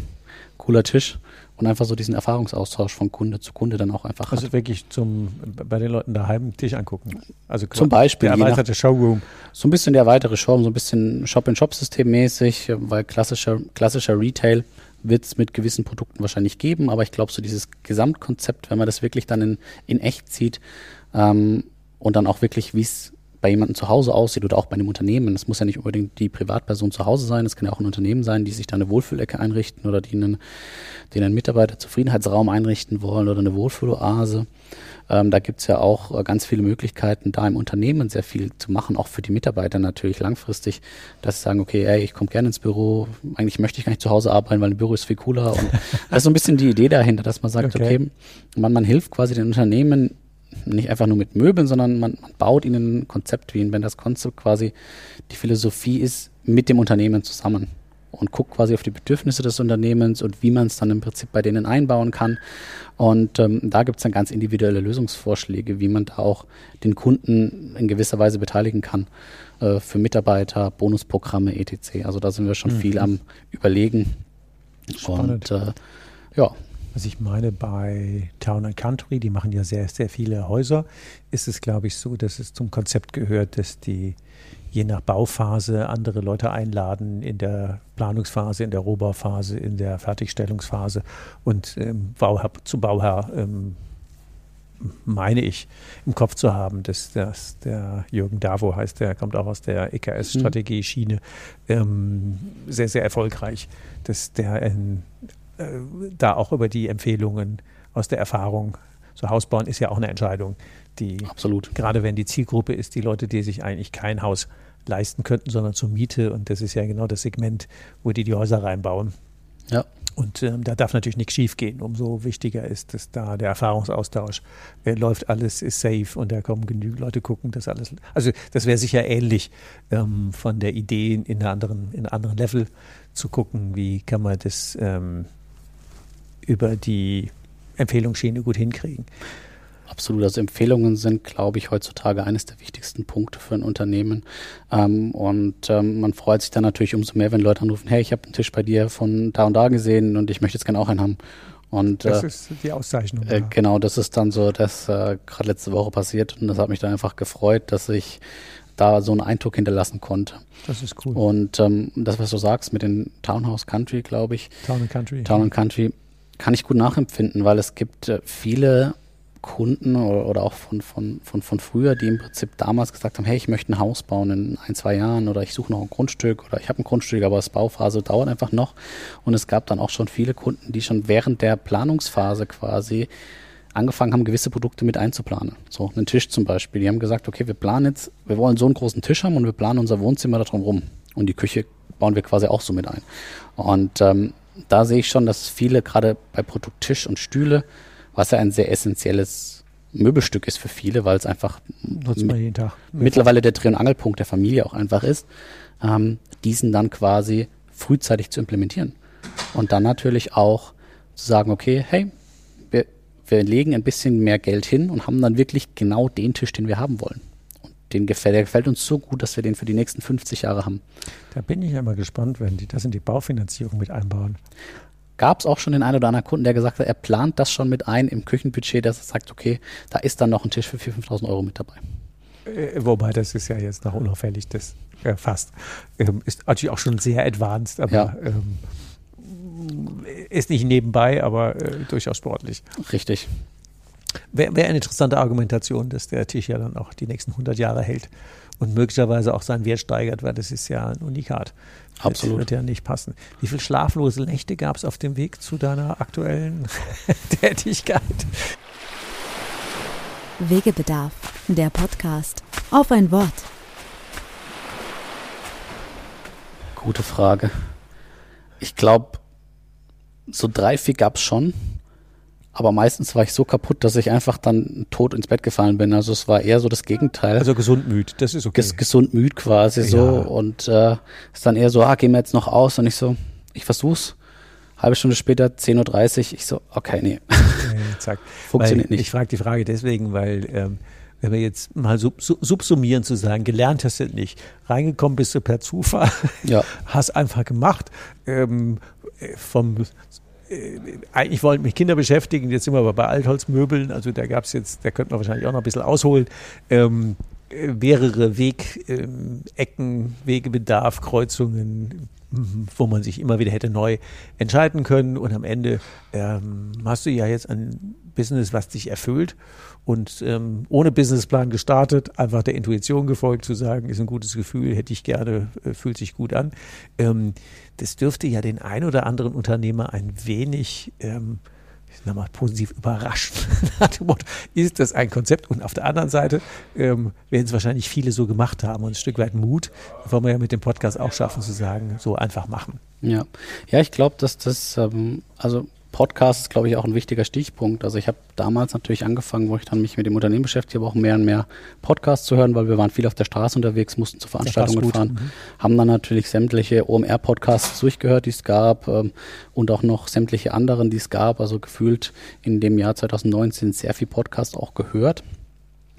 cooler Tisch und einfach so diesen Erfahrungsaustausch von Kunde zu Kunde dann auch einfach Also hat. wirklich zum bei den Leuten daheim einen Tisch angucken. Also zum Beispiel der erweiterte nach, Showroom. So ein bisschen der erweiterte Showroom, so ein bisschen Shop-in-Shop-System mäßig, weil klassischer klassischer Retail wird es mit gewissen Produkten wahrscheinlich geben, aber ich glaube, so dieses Gesamtkonzept, wenn man das wirklich dann in, in echt sieht ähm, und dann auch wirklich, wie es bei jemandem zu Hause aussieht oder auch bei einem Unternehmen. Es muss ja nicht unbedingt die Privatperson zu Hause sein, es kann ja auch ein Unternehmen sein, die sich da eine Wohlfühlecke einrichten oder die einen, die einen Mitarbeiterzufriedenheitsraum einrichten wollen oder eine Wohlfühloase. Ähm, da gibt's ja auch äh, ganz viele Möglichkeiten, da im Unternehmen sehr viel zu machen, auch für die Mitarbeiter natürlich langfristig, dass sie sagen, okay, ey, ich komme gerne ins Büro, eigentlich möchte ich gar nicht zu Hause arbeiten, weil ein Büro ist viel cooler. Und (laughs) das ist so ein bisschen die Idee dahinter, dass man sagt, okay, okay man, man hilft quasi den Unternehmen nicht einfach nur mit Möbeln, sondern man, man baut ihnen ein Konzept, wie wenn das Konzept quasi die Philosophie ist, mit dem Unternehmen zusammen und guckt quasi auf die Bedürfnisse des Unternehmens und wie man es dann im Prinzip bei denen einbauen kann. Und ähm, da gibt es dann ganz individuelle Lösungsvorschläge, wie man da auch den Kunden in gewisser Weise beteiligen kann. Äh, für Mitarbeiter, Bonusprogramme, etc. Also da sind wir schon mhm. viel am Überlegen. Spannend. Und äh, ja, was ich meine, bei Town and Country, die machen ja sehr, sehr viele Häuser, ist es, glaube ich, so, dass es zum Konzept gehört, dass die je nach Bauphase andere Leute einladen in der Planungsphase, in der Rohbauphase, in der Fertigstellungsphase. Und ähm, Bauherr, zu Bauherr ähm, meine ich, im Kopf zu haben, dass, dass der Jürgen Davo heißt, der kommt auch aus der EKS-Strategie-Schiene, ähm, sehr, sehr erfolgreich, dass der in, da auch über die Empfehlungen aus der Erfahrung, so Haus bauen ist ja auch eine Entscheidung, die Absolut. gerade wenn die Zielgruppe ist, die Leute, die sich eigentlich kein Haus leisten könnten, sondern zur Miete. Und das ist ja genau das Segment, wo die die Häuser reinbauen. Ja. Und ähm, da darf natürlich nichts schiefgehen. Umso wichtiger ist, dass da der Erfahrungsaustausch äh, läuft, alles ist safe und da kommen genügend Leute gucken, dass alles. Also das wäre sicher ähnlich ähm, von der Idee in einer anderen, in einem anderen Level zu gucken, wie kann man das ähm, über die Empfehlungsschiene gut hinkriegen. Absolut. Also Empfehlungen sind, glaube ich, heutzutage eines der wichtigsten Punkte für ein Unternehmen. Ähm, und ähm, man freut sich dann natürlich umso mehr, wenn Leute anrufen, hey, ich habe einen Tisch bei dir von da und da gesehen und ich möchte jetzt gerne auch einen haben. Und, das äh, ist die Auszeichnung. Äh, genau, das ist dann so, das äh, gerade letzte Woche passiert und das hat mich dann einfach gefreut, dass ich da so einen Eindruck hinterlassen konnte. Das ist cool. Und ähm, das, was du sagst mit den Townhouse Country, glaube ich. Town and Country. Town and Country kann ich gut nachempfinden, weil es gibt äh, viele Kunden oder, auch von, von, von, von früher, die im Prinzip damals gesagt haben, hey, ich möchte ein Haus bauen in ein, zwei Jahren oder ich suche noch ein Grundstück oder ich habe ein Grundstück, aber das Bauphase dauert einfach noch. Und es gab dann auch schon viele Kunden, die schon während der Planungsphase quasi angefangen haben, gewisse Produkte mit einzuplanen. So einen Tisch zum Beispiel. Die haben gesagt, okay, wir planen jetzt, wir wollen so einen großen Tisch haben und wir planen unser Wohnzimmer darum rum. Und die Küche bauen wir quasi auch so mit ein. Und ähm, da sehe ich schon, dass viele gerade bei Produkt Tisch und Stühle was ja ein sehr essentielles Möbelstück ist für viele, weil es einfach mit, mittlerweile der Dreh- und Angelpunkt der Familie auch einfach ist, ähm, diesen dann quasi frühzeitig zu implementieren. Und dann natürlich auch zu sagen, okay, hey, wir, wir legen ein bisschen mehr Geld hin und haben dann wirklich genau den Tisch, den wir haben wollen. Den gefällt, der gefällt uns so gut, dass wir den für die nächsten 50 Jahre haben. Da bin ich ja mal gespannt, wenn die das in die Baufinanzierung mit einbauen gab es auch schon den einen oder anderen Kunden, der gesagt hat, er plant das schon mit ein im Küchenbudget, dass er sagt, okay, da ist dann noch ein Tisch für 4.000, 5.000 Euro mit dabei. Äh, wobei, das ist ja jetzt noch unauffällig, das äh, fast. Ähm, ist natürlich auch schon sehr advanced, aber ja. ähm, ist nicht nebenbei, aber äh, durchaus sportlich. Richtig. Wäre wär eine interessante Argumentation, dass der Tisch ja dann auch die nächsten 100 Jahre hält und möglicherweise auch seinen Wert steigert, weil das ist ja ein Unikat. Absolut. Das wird ja nicht passen. Wie viele schlaflose Nächte gab es auf dem Weg zu deiner aktuellen (laughs) Tätigkeit? Wegebedarf, der Podcast. Auf ein Wort. Gute Frage. Ich glaube, so drei, vier gab es schon. Aber meistens war ich so kaputt, dass ich einfach dann tot ins Bett gefallen bin. Also es war eher so das Gegenteil. Also gesund müd, das ist okay. Ges gesund müd quasi so. Ja. Und äh, ist dann eher so, ah, gehen wir jetzt noch aus? Und ich so, ich versuch's. Halbe Stunde später, 10.30 Uhr, ich so, okay, nee. Äh, (laughs) zack. Funktioniert weil nicht. Ich frage die Frage deswegen, weil ähm, wenn wir jetzt mal sub sub subsumieren zu sagen, gelernt hast du nicht, reingekommen bist du per Zufall, Ja. (laughs) hast einfach gemacht, ähm, äh, vom eigentlich wollten mich Kinder beschäftigen, jetzt sind wir aber bei Altholzmöbeln, also da gab es jetzt, da könnte man wahrscheinlich auch noch ein bisschen ausholen, ähm, äh, mehrere Weg, ähm, Wegebedarf, Kreuzungen, wo man sich immer wieder hätte neu entscheiden können und am Ende ähm, hast du ja jetzt ein Business, was dich erfüllt und ähm, ohne Businessplan gestartet, einfach der Intuition gefolgt zu sagen, ist ein gutes Gefühl, hätte ich gerne, äh, fühlt sich gut an. Ähm, das dürfte ja den ein oder anderen Unternehmer ein wenig ähm, ich sag mal, positiv (laughs) Motto, ist das ein Konzept? Und auf der anderen Seite ähm, werden es wahrscheinlich viele so gemacht haben und ein Stück weit Mut, wollen wir ja mit dem Podcast auch schaffen, zu sagen, so einfach machen. Ja, ja ich glaube, dass das, ähm, also Podcast ist, glaube ich, auch ein wichtiger Stichpunkt. Also ich habe damals natürlich angefangen, wo ich dann mich mit dem Unternehmen beschäftigt habe, auch mehr und mehr Podcasts zu hören, weil wir waren viel auf der Straße unterwegs, mussten zu Veranstaltungen fahren, Mhm. haben dann natürlich sämtliche OMR-Podcasts durchgehört, die es gab ähm, und auch noch sämtliche anderen, die es gab. Also gefühlt in dem Jahr 2019 sehr viel Podcasts auch gehört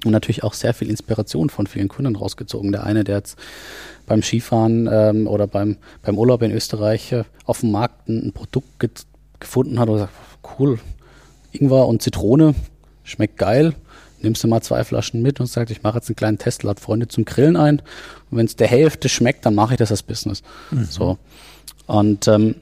und natürlich auch sehr viel Inspiration von vielen Kunden rausgezogen. Der eine, der jetzt beim Skifahren ähm, oder beim, beim Urlaub in Österreich äh, auf dem Markt ein, ein Produkt gefunden hat und gesagt, cool, Ingwer und Zitrone, schmeckt geil. Nimmst du mal zwei Flaschen mit und sagt, ich mache jetzt einen kleinen Test, lad Freunde zum Grillen ein. Und wenn es der Hälfte schmeckt, dann mache ich das als Business. So. Und ähm,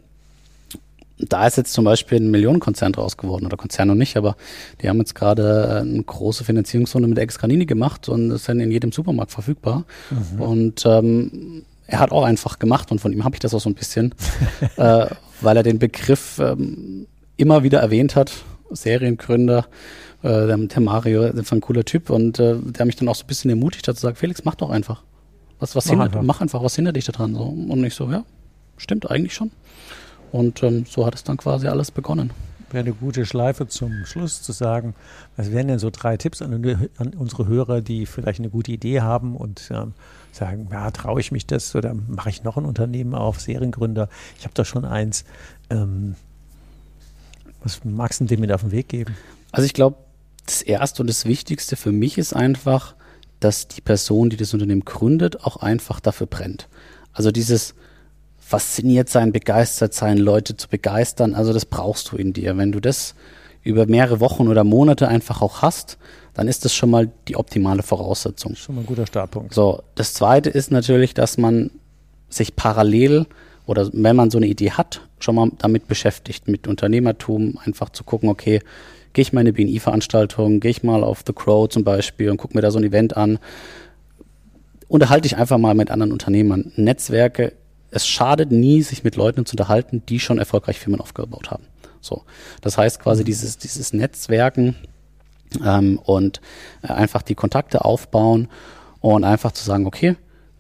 da ist jetzt zum Beispiel ein Millionenkonzern draus geworden, oder Konzern noch nicht, aber die haben jetzt gerade äh, eine große Finanzierungsrunde mit Excranini gemacht und ist dann in jedem Supermarkt verfügbar. Und ähm, er hat auch einfach gemacht und von ihm habe ich das auch so ein bisschen, (laughs) äh, weil er den Begriff ähm, immer wieder erwähnt hat, Seriengründer, äh, der, der Mario, war ein cooler Typ und äh, der mich dann auch so ein bisschen ermutigt hat zu sagen, Felix, mach doch einfach. Was, was Mach hindert, einfach. mach einfach, was hindert dich daran? So. Und ich so, ja, stimmt eigentlich schon. Und ähm, so hat es dann quasi alles begonnen. Wäre eine gute Schleife zum Schluss zu sagen, was wären denn so drei Tipps an, an unsere Hörer, die vielleicht eine gute Idee haben und ähm, sagen, ja, traue ich mich das oder mache ich noch ein Unternehmen auf, Seriengründer? Ich habe da schon eins. Ähm, was magst du dem mit auf den Weg geben? Also ich glaube, das Erste und das Wichtigste für mich ist einfach, dass die Person, die das Unternehmen gründet, auch einfach dafür brennt. Also dieses fasziniert sein, begeistert sein, Leute zu begeistern, also das brauchst du in dir. Wenn du das über mehrere Wochen oder Monate einfach auch hast, dann ist das schon mal die optimale Voraussetzung. Schon mal ein guter Startpunkt. So, das zweite ist natürlich, dass man sich parallel oder wenn man so eine Idee hat, schon mal damit beschäftigt, mit Unternehmertum, einfach zu gucken, okay, gehe ich mal in eine BNI-Veranstaltung, gehe ich mal auf The Crow zum Beispiel und gucke mir da so ein Event an. Unterhalte dich einfach mal mit anderen Unternehmern. Netzwerke, es schadet nie, sich mit Leuten zu unterhalten, die schon erfolgreich Firmen aufgebaut haben. So, das heißt quasi dieses, dieses Netzwerken ähm, und äh, einfach die Kontakte aufbauen und einfach zu sagen, okay,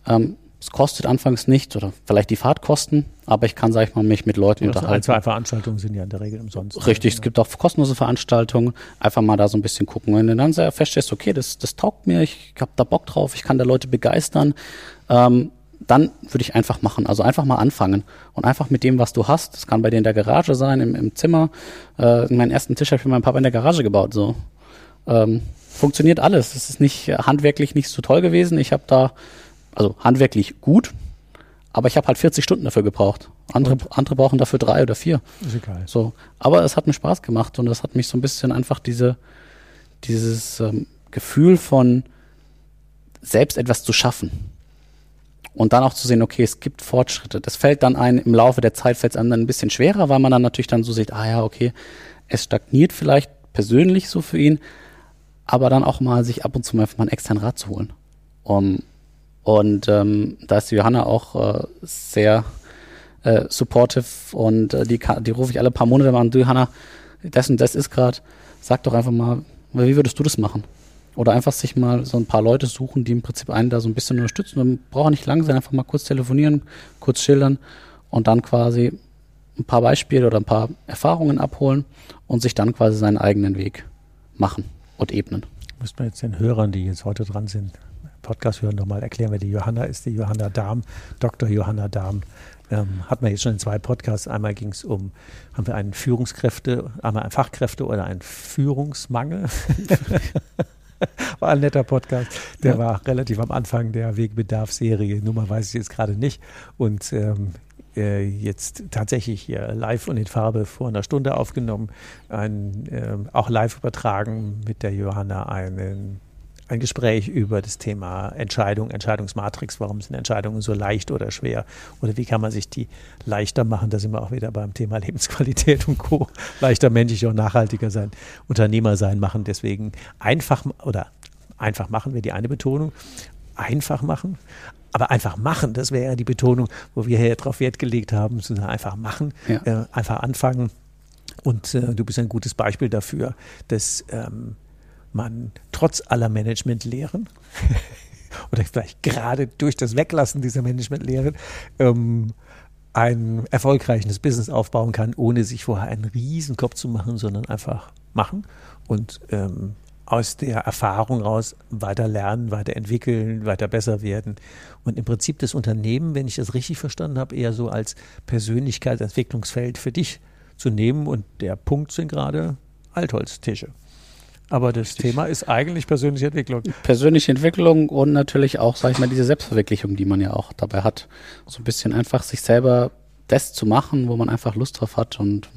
ähm, es kostet anfangs nichts oder vielleicht die Fahrtkosten, aber ich kann, sag ich mal, mich mit Leuten Ja, so ein, unterhalten. zwei Veranstaltungen sind ja in der Regel umsonst. Richtig, es gibt auch kostenlose Veranstaltungen. Einfach mal da so ein bisschen gucken. Wenn du dann sehr feststellst, okay, das, das taugt mir, ich habe da Bock drauf, ich kann da Leute begeistern, ähm, dann würde ich einfach machen. Also einfach mal anfangen und einfach mit dem, was du hast. Das kann bei dir in der Garage sein, im, im Zimmer. Äh, meinen ersten Tisch habe ich für meinen Papa in der Garage gebaut. So ähm, funktioniert alles. Es ist nicht äh, handwerklich nicht so toll gewesen. Ich habe da also handwerklich gut, aber ich habe halt 40 Stunden dafür gebraucht. Andere, andere brauchen dafür drei oder vier. Ist egal. So, aber es hat mir Spaß gemacht und es hat mich so ein bisschen einfach diese, dieses ähm, Gefühl von selbst etwas zu schaffen Und dann auch zu sehen, okay, es gibt Fortschritte. Das fällt dann ein, im Laufe der Zeit fällt es einem dann ein bisschen schwerer, weil man dann natürlich dann so sieht, ah ja, okay, es stagniert vielleicht persönlich so für ihn, aber dann auch mal sich ab und zu mal einen externen Rat zu holen. Um, und ähm, da ist Johanna auch äh, sehr äh, supportive und äh, die, die rufe ich alle paar Monate mal an, du Johanna, das und das ist gerade, sag doch einfach mal, wie würdest du das machen? Oder einfach sich mal so ein paar Leute suchen, die im Prinzip einen da so ein bisschen unterstützen. Man braucht nicht lang sein, einfach mal kurz telefonieren, kurz schildern und dann quasi ein paar Beispiele oder ein paar Erfahrungen abholen und sich dann quasi seinen eigenen Weg machen und ebnen. Müsste man jetzt den Hörern, die jetzt heute dran sind, Podcast hören, nochmal erklären, wer die Johanna ist. Die Johanna Dahm, Dr. Johanna Dahm, ähm, hatten wir jetzt schon in zwei Podcasts. Einmal ging es um, haben wir einen Führungskräfte, einmal einen Fachkräfte oder einen Führungsmangel. (laughs) war ein netter Podcast. Der ja. war relativ am Anfang der Wegbedarf-Serie. Nummer weiß ich jetzt gerade nicht. Und ähm, äh, jetzt tatsächlich hier live und in Farbe vor einer Stunde aufgenommen, ein, äh, auch live übertragen mit der Johanna einen ein Gespräch über das Thema Entscheidung, Entscheidungsmatrix. Warum sind Entscheidungen so leicht oder schwer? Oder wie kann man sich die leichter machen? Da sind wir auch wieder beim Thema Lebensqualität und Co. Leichter, menschlicher und nachhaltiger sein, Unternehmer sein, machen. Deswegen einfach oder einfach machen wäre die eine Betonung. Einfach machen. Aber einfach machen, das wäre ja die Betonung, wo wir hier drauf Wert gelegt haben, sondern einfach machen, ja. äh, einfach anfangen. Und äh, du bist ein gutes Beispiel dafür, dass ähm, man trotz aller Managementlehren (laughs) oder vielleicht gerade durch das Weglassen dieser Managementlehren ähm, ein erfolgreiches Business aufbauen kann, ohne sich vorher einen riesen Kopf zu machen, sondern einfach machen und ähm, aus der Erfahrung raus weiter lernen, weiter entwickeln, weiter besser werden. Und im Prinzip das Unternehmen, wenn ich das richtig verstanden habe, eher so als Persönlichkeitsentwicklungsfeld für dich zu nehmen. Und der Punkt sind gerade Altholztische. Aber das Richtig. Thema ist eigentlich persönliche Entwicklung. Persönliche Entwicklung und natürlich auch, sag ich mal, diese Selbstverwirklichung, die man ja auch dabei hat. So ein bisschen einfach sich selber das zu machen, wo man einfach Lust drauf hat. Und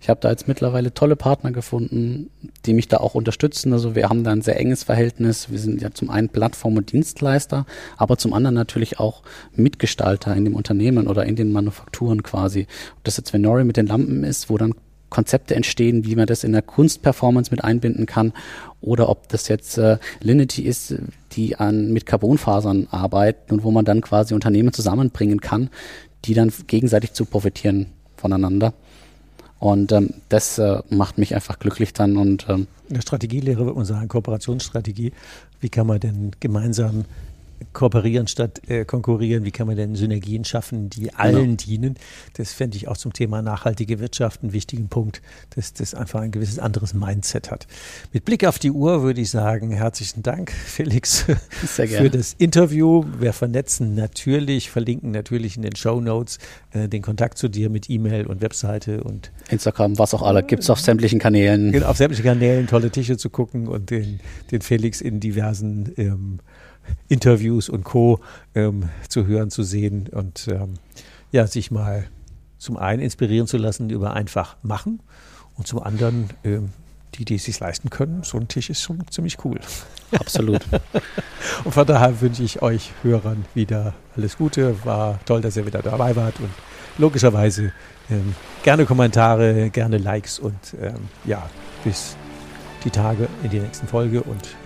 ich habe da jetzt mittlerweile tolle Partner gefunden, die mich da auch unterstützen. Also wir haben da ein sehr enges Verhältnis. Wir sind ja zum einen Plattform und Dienstleister, aber zum anderen natürlich auch Mitgestalter in dem Unternehmen oder in den Manufakturen quasi. Ob das jetzt Venori mit den Lampen ist, wo dann Konzepte entstehen, wie man das in der Kunstperformance mit einbinden kann oder ob das jetzt äh, Linity ist, die an mit Carbonfasern arbeiten und wo man dann quasi Unternehmen zusammenbringen kann, die dann gegenseitig zu profitieren voneinander. Und ähm, das äh, macht mich einfach glücklich dann und ähm, in der Strategielehre wird man sagen, Kooperationsstrategie. Wie kann man denn gemeinsam kooperieren statt äh, konkurrieren? Wie kann man denn Synergien schaffen, die allen genau. dienen? Das fände ich auch zum Thema nachhaltige Wirtschaft einen wichtigen Punkt, dass das einfach ein gewisses anderes Mindset hat. Mit Blick auf die Uhr würde ich sagen, herzlichen Dank, (laughs) Felix, für das Interview. Wir vernetzen natürlich, verlinken natürlich in den Show Notes äh, den Kontakt zu dir mit E-Mail und Webseite und Instagram, was auch alle, gibt es auf sämtlichen Kanälen. Genau, auf sämtlichen Kanälen tolle Tische zu gucken und den, den Felix in diversen ähm, Interviews und Co. Ähm, zu hören, zu sehen und ähm, ja, sich mal zum einen inspirieren zu lassen über einfach machen und zum anderen ähm, die, die es sich leisten können. So ein Tisch ist schon ziemlich cool. Absolut. (laughs) und von daher wünsche ich euch Hörern wieder alles Gute. War toll, dass ihr wieder dabei wart und logischerweise ähm, gerne Kommentare, gerne Likes und ähm, ja, bis die Tage in der nächsten Folge und